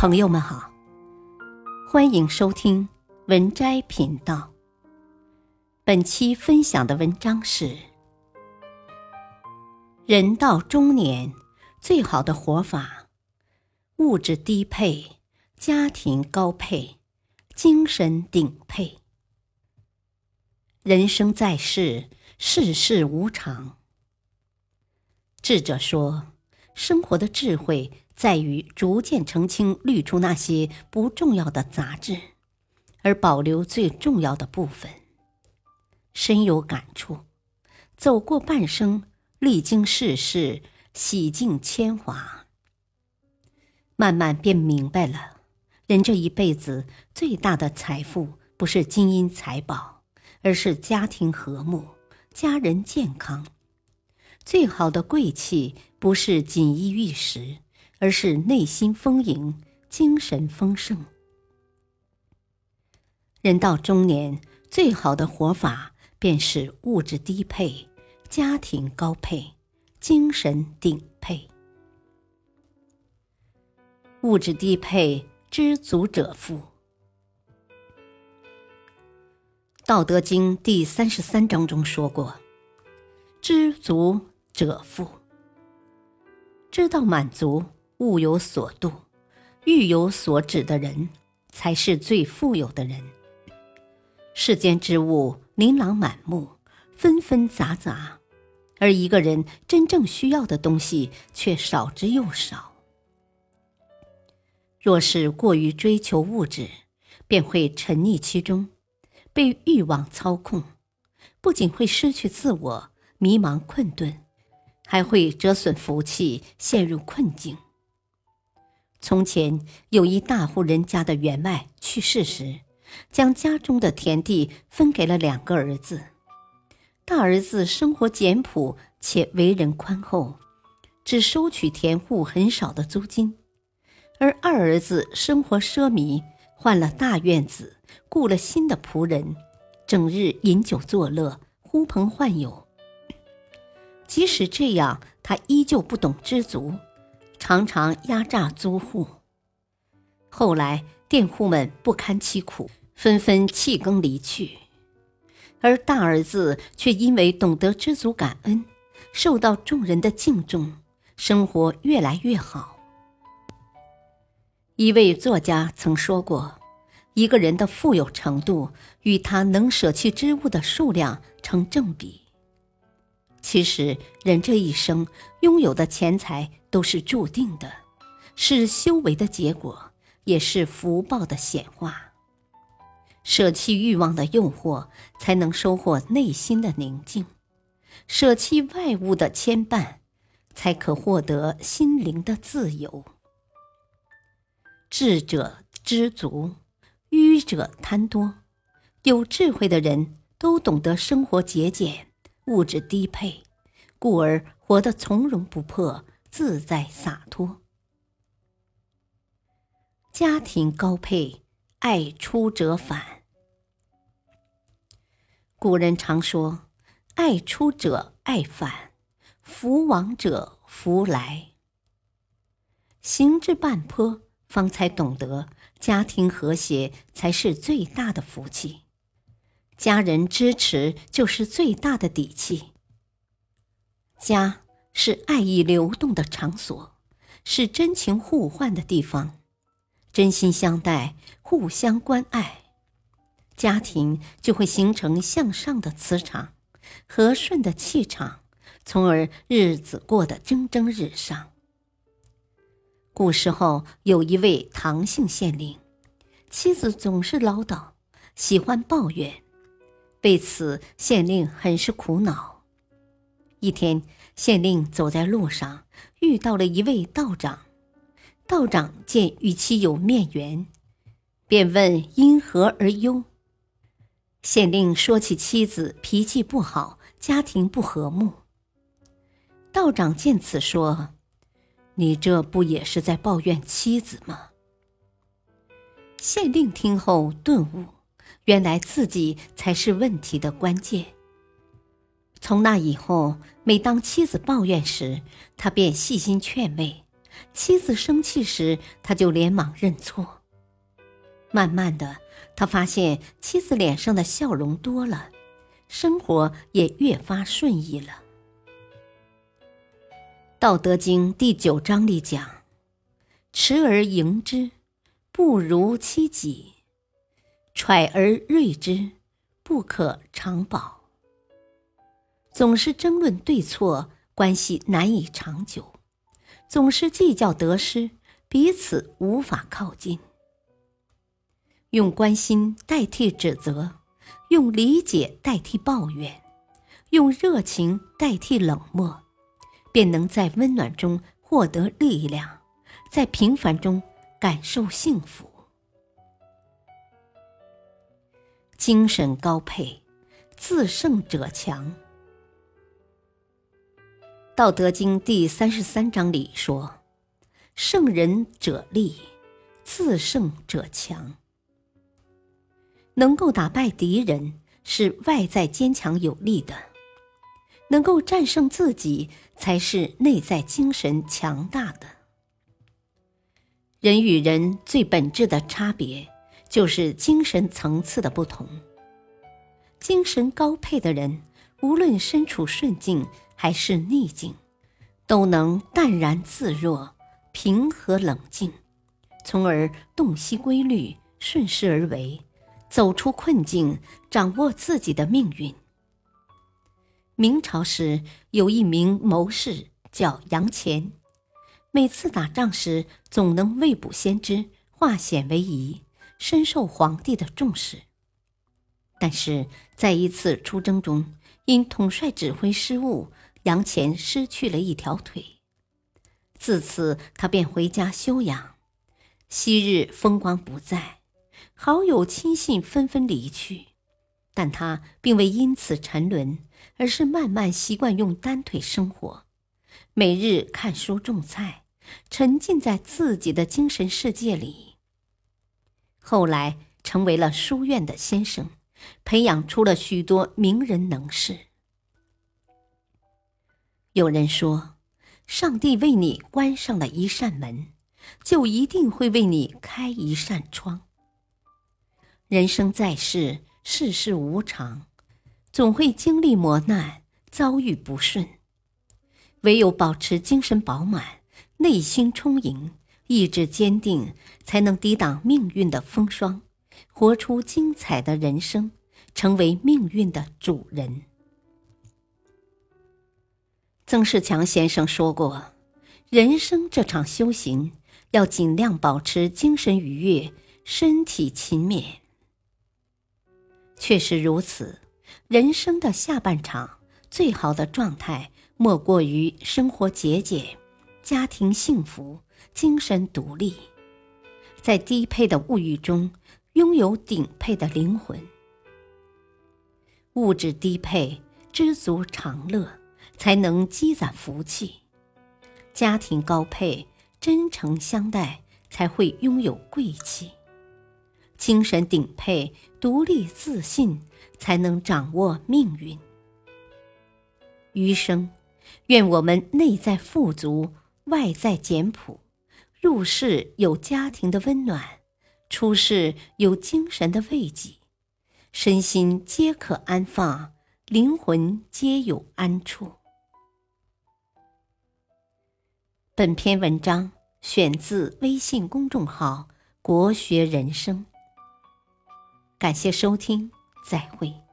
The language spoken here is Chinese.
朋友们好，欢迎收听文摘频道。本期分享的文章是：人到中年，最好的活法，物质低配，家庭高配，精神顶配。人生在世，世事无常。智者说，生活的智慧。在于逐渐澄清、滤出那些不重要的杂质，而保留最重要的部分。深有感触，走过半生，历经世事，洗尽铅华，慢慢便明白了：人这一辈子最大的财富，不是金银财宝，而是家庭和睦、家人健康；最好的贵气，不是锦衣玉食。而是内心丰盈，精神丰盛。人到中年，最好的活法便是物质低配，家庭高配，精神顶配。物质低配，知足者富。《道德经》第三十三章中说过：“知足者富。”知道满足。物有所度，欲有所指的人，才是最富有的人。世间之物琳琅满目，纷纷杂杂，而一个人真正需要的东西却少之又少。若是过于追求物质，便会沉溺其中，被欲望操控，不仅会失去自我，迷茫困顿，还会折损福气，陷入困境。从前有一大户人家的员外去世时，将家中的田地分给了两个儿子。大儿子生活简朴且为人宽厚，只收取田户很少的租金；而二儿子生活奢靡，换了大院子，雇了新的仆人，整日饮酒作乐，呼朋唤友。即使这样，他依旧不懂知足。常常压榨租户，后来佃户们不堪其苦，纷纷弃耕离去，而大儿子却因为懂得知足感恩，受到众人的敬重，生活越来越好。一位作家曾说过：“一个人的富有程度与他能舍弃之物的数量成正比。”其实，人这一生拥有的钱财都是注定的，是修为的结果，也是福报的显化。舍弃欲望的诱惑，才能收获内心的宁静；舍弃外物的牵绊，才可获得心灵的自由。智者知足，愚者贪多。有智慧的人都懂得生活节俭。物质低配，故而活得从容不迫、自在洒脱；家庭高配，爱出者返。古人常说：“爱出者爱返，福往者福来。”行至半坡，方才懂得家庭和谐才是最大的福气。家人支持就是最大的底气。家是爱意流动的场所，是真情互换的地方，真心相待，互相关爱，家庭就会形成向上的磁场，和顺的气场，从而日子过得蒸蒸日上。古时候有一位唐姓县令，妻子总是唠叨，喜欢抱怨。为此，县令很是苦恼。一天，县令走在路上，遇到了一位道长。道长见与其有面缘，便问因何而忧。县令说起妻子脾气不好，家庭不和睦。道长见此说：“你这不也是在抱怨妻子吗？”县令听后顿悟。原来自己才是问题的关键。从那以后，每当妻子抱怨时，他便细心劝慰，妻子生气时，他就连忙认错。慢慢的，他发现妻子脸上的笑容多了，生活也越发顺意了。《道德经》第九章里讲：“持而盈之，不如其己；揣而锐之，不可长保。”总是争论对错，关系难以长久；总是计较得失，彼此无法靠近。用关心代替指责，用理解代替抱怨，用热情代替冷漠，便能在温暖中获得力量，在平凡中感受幸福。精神高配，自胜者强。《道德经》第三十三章里说：“胜人者力，自胜者强。”能够打败敌人是外在坚强有力的，能够战胜自己才是内在精神强大的。人与人最本质的差别就是精神层次的不同。精神高配的人，无论身处顺境还是逆境，都能淡然自若、平和冷静，从而洞悉规律，顺势而为。走出困境，掌握自己的命运。明朝时有一名谋士叫杨乾，每次打仗时总能未卜先知，化险为夷，深受皇帝的重视。但是在一次出征中，因统帅指挥失误，杨乾失去了一条腿。自此，他便回家休养。昔日风光不再。好友亲信纷纷离去，但他并未因此沉沦，而是慢慢习惯用单腿生活，每日看书种菜，沉浸在自己的精神世界里。后来成为了书院的先生，培养出了许多名人能士。有人说，上帝为你关上了一扇门，就一定会为你开一扇窗。人生在世，世事无常，总会经历磨难，遭遇不顺。唯有保持精神饱满，内心充盈，意志坚定，才能抵挡命运的风霜，活出精彩的人生，成为命运的主人。曾仕强先生说过：“人生这场修行，要尽量保持精神愉悦，身体勤勉。”确实如此，人生的下半场最好的状态，莫过于生活节俭、家庭幸福、精神独立，在低配的物欲中拥有顶配的灵魂。物质低配，知足常乐，才能积攒福气；家庭高配，真诚相待，才会拥有贵气。精神顶配，独立自信，才能掌握命运。余生，愿我们内在富足，外在简朴，入世有家庭的温暖，出世有精神的慰藉，身心皆可安放，灵魂皆有安处。本篇文章选自微信公众号“国学人生”。感谢收听，再会。